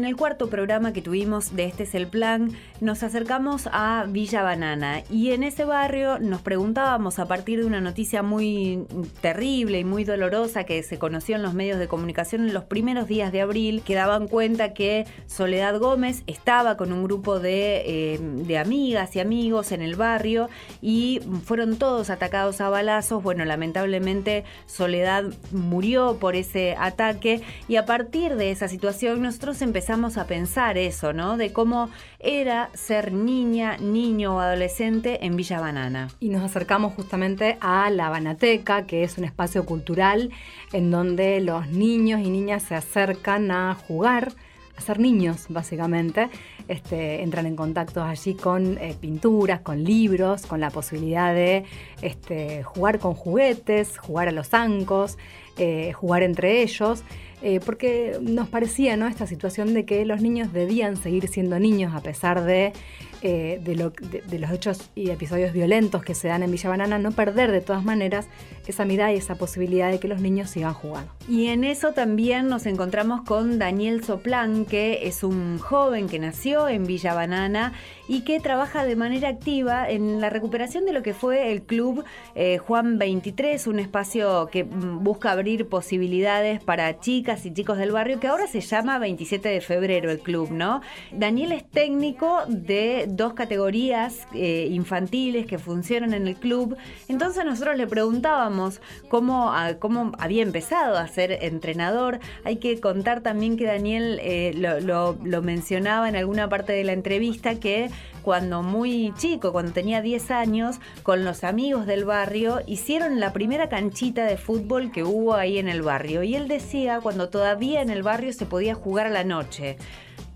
el cuarto programa que tuvimos de Este es el Plan, nos acercamos a Villa Banana. Y en ese barrio nos preguntábamos, a partir de una noticia muy terrible y muy dolorosa que se conoció en los medios de comunicación en los primeros días de abril, que daban cuenta que Soledad Gómez estaba con un grupo de, eh, de amigas y amigos en el barrio y fueron todos atacados a balazos. Bueno, lamentablemente Soledad murió por ese ataque y a partir de esa situación nosotros empezamos a pensar eso, ¿no? De cómo era ser niña, niño o adolescente en Villa Banana. Y nos acercamos justamente a la Banateca, que es un espacio cultural en donde los niños y niñas se acercan a jugar, a ser niños básicamente. Este, entran en contacto allí con eh, pinturas, con libros, con la posibilidad de este, jugar con juguetes, jugar a los zancos. eh, jugar entre ellos. Eh, porque nos parecía ¿no? esta situación de que los niños debían seguir siendo niños a pesar de, eh, de, lo- de- de los hechos y episodios violentos que se dan en Villa Banana, no perder de todas maneras esa mirada y esa posibilidad de que los niños sigan jugando. Y en eso también nos encontramos con Daniel Soplán, que es un joven que nació en Villa Banana y que trabaja de manera activa en la recuperación de lo que fue el club eh, Juan 23, un espacio que mm, busca abrir posibilidades para chicas y chicos del barrio, que ahora se llama 27 de febrero el club, ¿no? Daniel es técnico de dos categorías eh, infantiles que funcionan en el club, entonces nosotros le preguntábamos cómo, cómo había empezado a ser entrenador. Hay que contar también que Daniel eh, lo, lo- lo mencionaba en alguna parte de la entrevista que cuando muy chico, cuando tenía 10 años, con los amigos del barrio, hicieron la primera canchita de fútbol que hubo ahí en el barrio. Y él decía cuando todavía en el barrio se podía jugar a la noche.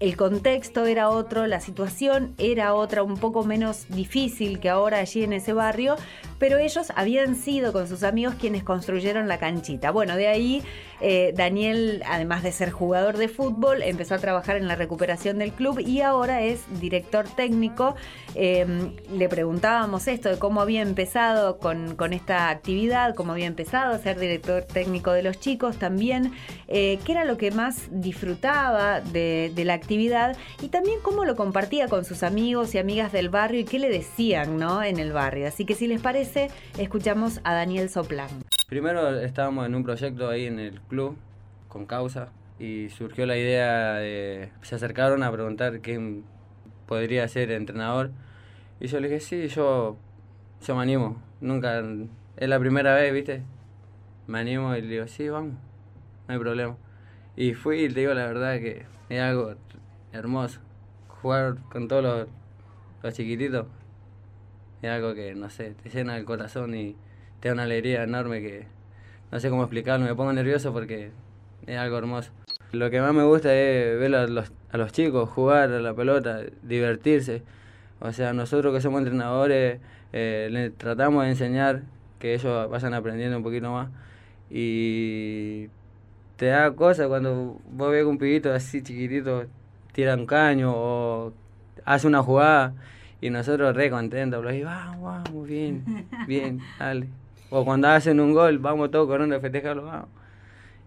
El contexto era otro, la situación era otra, un poco menos difícil que ahora allí en ese barrio, pero ellos habían sido con sus amigos quienes construyeron la canchita. Bueno, de ahí eh, Daniel, además de ser jugador de fútbol, empezó a trabajar en la recuperación del club y ahora es director técnico. Eh, le preguntábamos esto de cómo había empezado con, esta actividad, cómo había empezado a ser director técnico de los chicos también, eh, qué era lo que más disfrutaba de, de la actividad y también cómo lo compartía con sus amigos y amigas del barrio y qué le decían ¿no? en el barrio. Así que si les parece, escuchamos a Daniel Soplán. Primero estábamos en un proyecto ahí en el club con causa y surgió la idea de... Se acercaron a preguntar quién podría ser entrenador y yo le dije, sí, yo, yo me animo. Nunca... Es la primera vez, ¿viste? Me animo y le digo, sí, vamos, no hay problema. Y fui y te digo la verdad que es algo hermoso. Jugar con todos los, los chiquititos es algo que, no sé, te llena el corazón y te da una alegría enorme que no sé cómo explicarlo, me pongo nervioso porque es algo hermoso. Lo que más me gusta es ver a los, a los chicos jugar a la pelota, divertirse. O sea, nosotros que somos entrenadores eh, les tratamos de enseñar que ellos vayan aprendiendo un poquito más. Y te da cosa cuando vos ves que un pibito así chiquitito tira un caño o hace una jugada y nosotros re contentos, y vamos, vamos, bien, bien, dale. O cuando hacen un gol, vamos todos corriendo a festejarlo, vamos.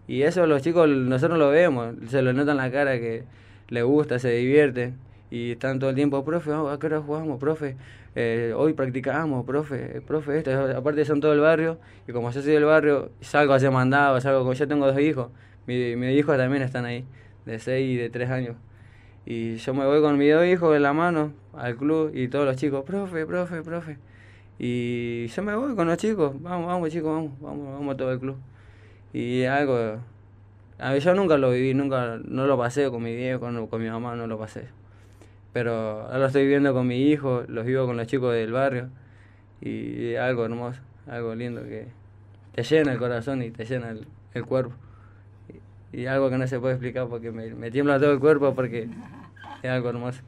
Y eso los chicos, nosotros lo vemos, se lo nota en la cara que les gusta, se divierten. Y están todo el tiempo, profe, vamos, ¿a qué jugamos, profe? Eh, hoy practicamos, profe, profe, esto. Aparte son todo el barrio, y como yo soy del barrio, salgo a hacer mandado, salgo, como yo tengo dos hijos, mi- mis hijos también están ahí, de 6 y de 3 años. Y yo me voy con mis dos hijos en la mano al club y todos los chicos, profe, profe, profe. Y yo me voy con los chicos, vamos, vamos chicos, vamos, vamos, vamos a todo el club. Y algo, a ver, yo nunca lo viví, nunca, no lo pasé con mi viejo, no, con mi mamá, no lo pasé. Pero ahora lo estoy viviendo con mi hijo, los vivo con los chicos del barrio. Y algo hermoso, algo lindo que te llena el corazón y te llena el, el cuerpo. Y, y algo que no se puede explicar porque me, me tiembla todo el cuerpo porque es algo hermoso.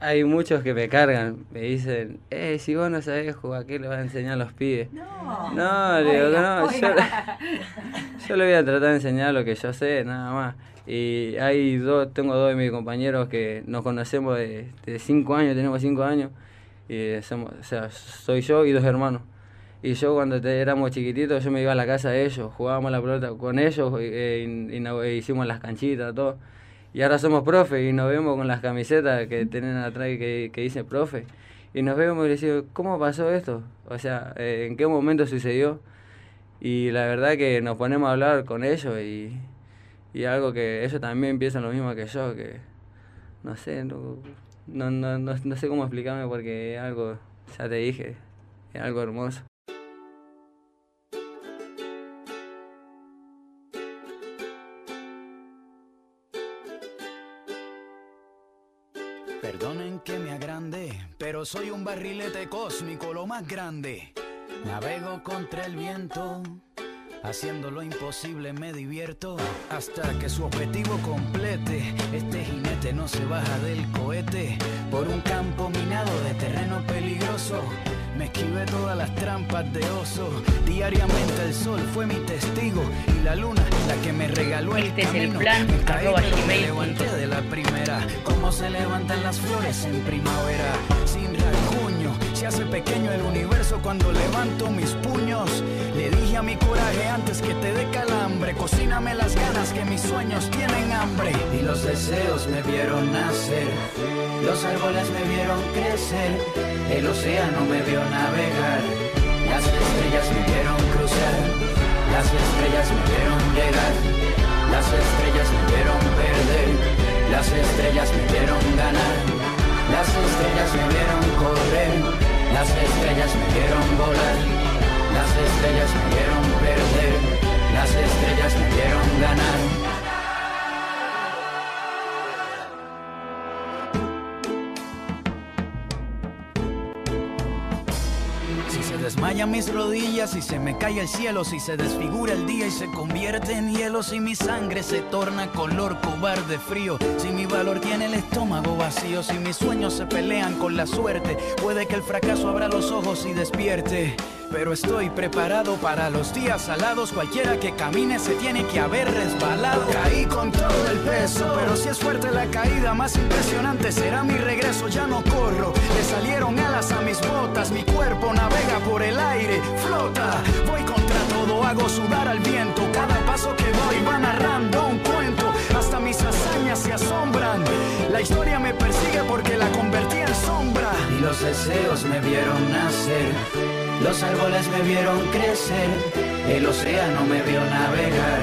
Hay muchos que me cargan, me dicen, eh, si vos no sabés jugar, ¿qué le vas a enseñar a los pibes? No, no le digo no, yo, yo le voy a tratar de enseñar lo que yo sé, nada más. Y hay dos, tengo dos de mis compañeros que nos conocemos de, de cinco años, tenemos cinco años, y somos, o sea, soy yo y dos hermanos. Y yo cuando te- éramos chiquititos, yo me iba a la casa de ellos, jugábamos la pelota con ellos, y no- e hicimos las canchitas, todo. Y ahora somos profe y nos vemos con las camisetas que tienen atrás que, que dice profe. Y nos vemos y decimos, ¿cómo pasó esto? O sea, eh, ¿en qué momento sucedió? Y la verdad que nos ponemos a hablar con ellos y, y algo que ellos también piensan lo mismo que yo, que no sé, no, no, no, no sé cómo explicarme porque es algo, ya te dije, es algo hermoso. Que me agrande, pero soy un barrilete cósmico, lo más grande. Navego contra el viento, haciendo lo imposible me divierto. Hasta que su objetivo complete, este jinete no se baja del cohete. Por un campo minado de terreno peligroso, Me esquivé todas las trampas de oso. Diariamente el sol fue mi testigo y la luna la que me regaló el Este es el camino. plan, Me caí, arroba pero me levanté de la primera. Como se levantan las flores en primavera. Sin rasguño, se hace pequeño el universo cuando levanto mis puños. Le dije a mi coraje antes que te dé calambre. Cocíname las ganas que mis sueños tienen hambre. Y los deseos me vieron nacer. Los árboles me vieron crecer. El océano me vio navegar. Las estrellas me vieron cruzar. Las estrellas me vieron llegar. Las estrellas me vieron perder. Las estrellas me vieron ganar. Las estrellas me vieron correr. Las estrellas me vieron volar. Las estrellas me vieron perder. Las estrellas me vieron ganar. Desmayan mis rodillas, si se me cae el cielo, si se desfigura el día y se convierte en hielo, si mi sangre se torna color cobarde frío, si mi valor tiene el estómago vacío, si mis sueños se pelean con la suerte, puede que el fracaso abra los ojos y despierte. Pero estoy preparado para los días alados. Cualquiera que camine se tiene que haber resbalado. Caí con todo el peso, pero si es fuerte la caída, más impresionante será mi regreso. Ya no corro, le salieron alas a mis botas. Mi cuerpo navega por el aire, flota. Voy contra todo, hago sudar al viento. Cada paso que doy va narrando un cuento. Hasta mis hazañas se asombran. La historia me persigue porque la convertí en sombra. Y los deseos me vieron nacer. Los árboles me vieron crecer, el océano me vio navegar,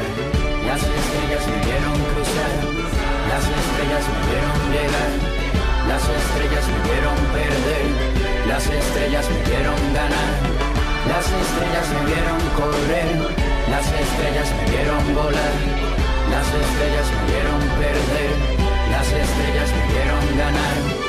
las estrellas me vieron cruzar, las estrellas me vieron llegar, las estrellas me vieron perder, las estrellas me vieron ganar, las estrellas me vieron correr, las estrellas me vieron volar, las estrellas me vieron perder, las estrellas me vieron ganar.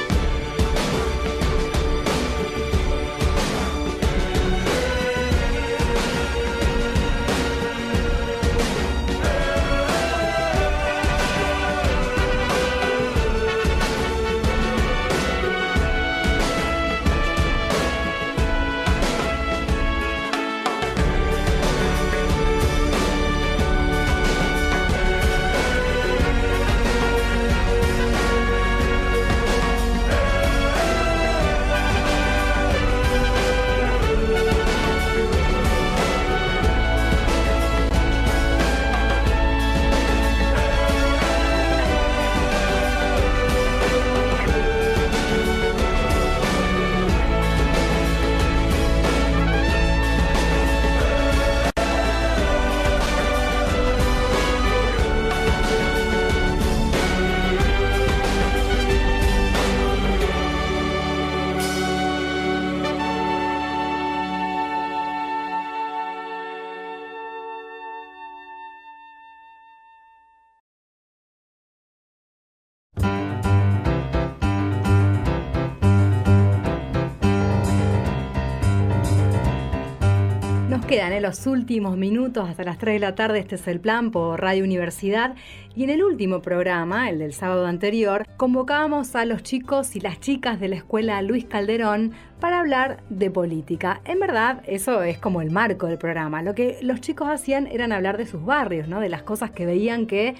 Los últimos minutos hasta las 3 de la tarde. Este es el plan por Radio Universidad. Y en el último programa, el del sábado anterior, convocábamos a los chicos y las chicas de la escuela Luis Calderón para hablar de política. En verdad, eso es como el marco del programa. Lo que los chicos hacían eran hablar de sus barrios, ¿no? De las cosas que veían que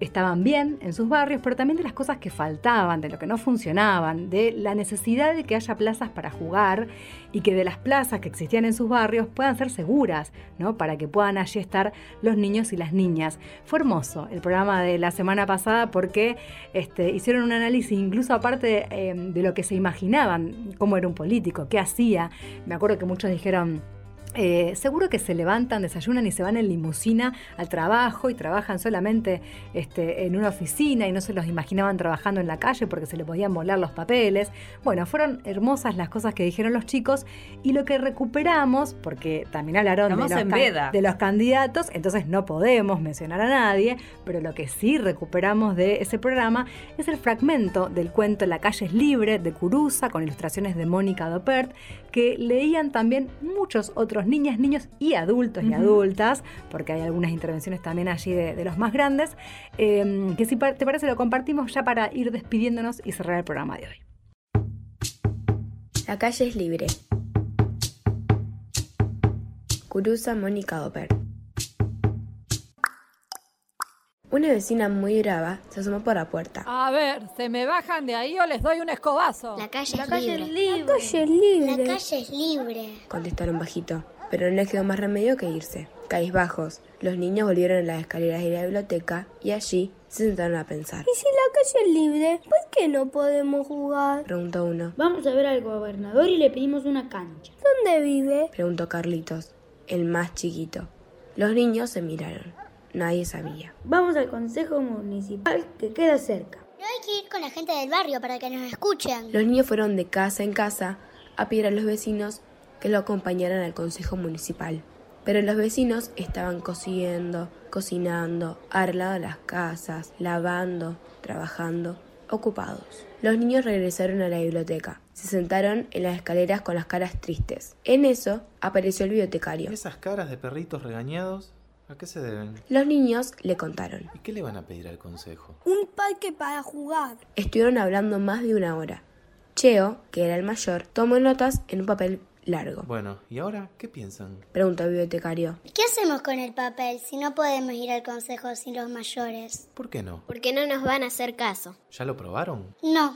estaban bien en sus barrios, pero también de las cosas que faltaban, de lo que no funcionaban, de la necesidad de que haya plazas para jugar y que de las plazas que existían en sus barrios puedan ser seguras, ¿no? Para que puedan allí estar los niños y las niñas. Fue hermoso el programa de la semana pasada porque este, hicieron un análisis incluso aparte eh, de lo que se imaginaban, cómo era un político, qué hacía. Me acuerdo que muchos dijeron... Eh, seguro que se levantan, desayunan y se van en limusina al trabajo y trabajan solamente este, en una oficina y no se los imaginaban trabajando en la calle porque se le podían volar los papeles. Bueno, fueron hermosas las cosas que dijeron los chicos y lo que recuperamos, porque también hablaron de los, de los candidatos, entonces no podemos mencionar a nadie, pero lo que sí recuperamos de ese programa es el fragmento del cuento La calle es libre de Curuza con ilustraciones de Mónica Dopert, que leían también muchos otros niñas, niños y adultos y adultas, porque hay algunas intervenciones también allí de, los más grandes, em, que si te parece lo compartimos ya para ir despidiéndonos y cerrar el programa de hoy. La calle es libre. Curusa Mónica Oper. Una vecina muy brava se asomó por la puerta. A ver, ¿se me bajan de ahí o les doy un escobazo? La calle, La es, calle libre. es libre. La calle es libre. La calle es libre. Contestaron bajito, pero no les quedó más remedio que irse. Cabizbajos, los niños volvieron a las escaleras de la biblioteca y allí se sentaron a pensar. ¿Y si la calle es libre? ¿Por qué no podemos jugar? Preguntó uno. Vamos a ver al gobernador y le pedimos una cancha. ¿Dónde vive? Preguntó Carlitos, el más chiquito. Los niños se miraron. Nadie sabía. Vamos al consejo municipal que queda cerca. No hay que ir con la gente del barrio para que nos escuchen. Los niños fueron de casa en casa a pedir a los vecinos que lo acompañaran al consejo municipal. Pero los vecinos estaban cosiendo, cocinando, arreglando las casas, lavando, trabajando, ocupados. Los niños regresaron a la biblioteca. Se sentaron en las escaleras con las caras tristes. En eso apareció el bibliotecario. ¿Esas caras de perritos regañados? ¿A qué se deben? Los niños le contaron. ¿Y qué le van a pedir al consejo? Un parque para jugar. Estuvieron hablando más de una hora. Cheo, que era el mayor, tomó notas en un papel largo. Bueno, ¿y ahora qué piensan? Preguntó el bibliotecario. ¿Qué hacemos con el papel si no podemos ir al consejo sin los mayores? ¿Por qué no? Porque no nos van a hacer caso. ¿Ya lo probaron? No.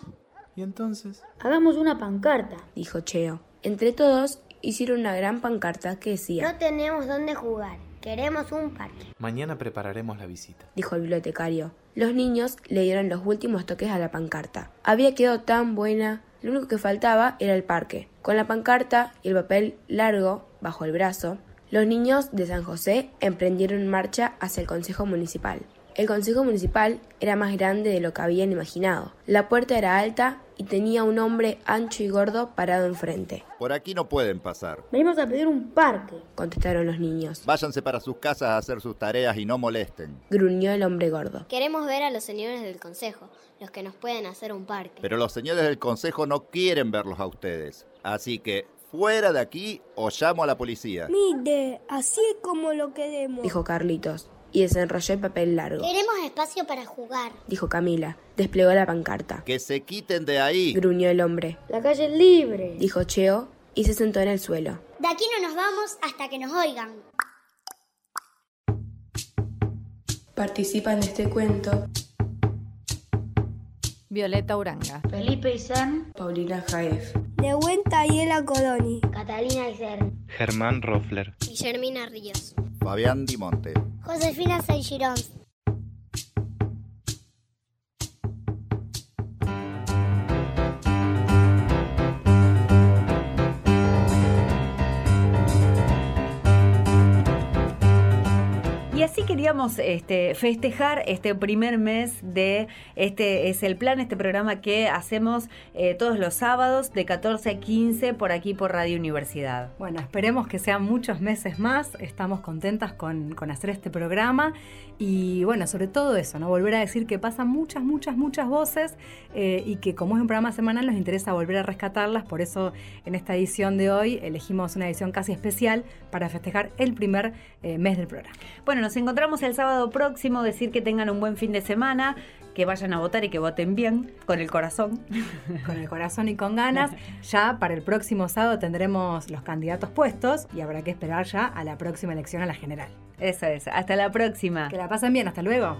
¿Y entonces? Hagamos una pancarta. Dijo Cheo. Entre todos hicieron una gran pancarta que decía. No tenemos dónde jugar. Queremos un parque. Mañana prepararemos la visita. Dijo el bibliotecario. Los niños le dieron los últimos toques a la pancarta. Había quedado tan buena. Lo único que faltaba era el parque. Con la pancarta y el papel largo bajo el brazo, los niños de San José emprendieron marcha hacia el Consejo Municipal. El Consejo Municipal era más grande de lo que habían imaginado. La puerta era alta y tenía un hombre ancho y gordo parado enfrente. Por aquí no pueden pasar. Venimos a pedir un parque, contestaron los niños. Váyanse para sus casas a hacer sus tareas y no molesten. Gruñó el hombre gordo. Queremos ver a los señores del consejo, los que nos pueden hacer un parque. Pero los señores del consejo no quieren verlos a ustedes. Así que fuera de aquí o llamo a la policía. Mire, así es como lo queremos. Dijo Carlitos y desenrolló el papel largo. Queremos espacio para jugar. Dijo Camila. Desplegó la pancarta. Que se quiten de ahí. Gruñó el hombre. La calle es libre. Dijo Cheo y se sentó en el suelo. De aquí no nos vamos hasta que nos oigan. Participan de este cuento Violeta Uranga, Felipe Izan, Paulina Jaef, Nehuen Tayela Codoni, Catalina Isern, Germán Roffler, Guillermina Ríos, Fabián Dimonte, Josefina. Y así queríamos este, festejar este primer mes de este es el plan, este programa que hacemos eh, todos los sábados de 14 a 15 por aquí por Radio Universidad. Bueno, esperemos que sean muchos meses más. Estamos contentas con, con hacer este programa y bueno, sobre todo eso, ¿no? Volver a decir que pasan muchas, muchas, muchas voces eh, y que como es un programa semanal nos interesa volver a rescatarlas. Por eso en esta edición de hoy elegimos una edición casi especial para festejar el primer eh, mes del programa. Bueno, nos encontramos el sábado próximo, decir que tengan un buen fin de semana, que vayan a votar y que voten bien, con el corazón. Con el corazón y con ganas. Ya para el próximo sábado tendremos los candidatos puestos y habrá que esperar ya a la próxima elección a la general. Eso es, hasta la próxima. Que la pasen bien, hasta luego.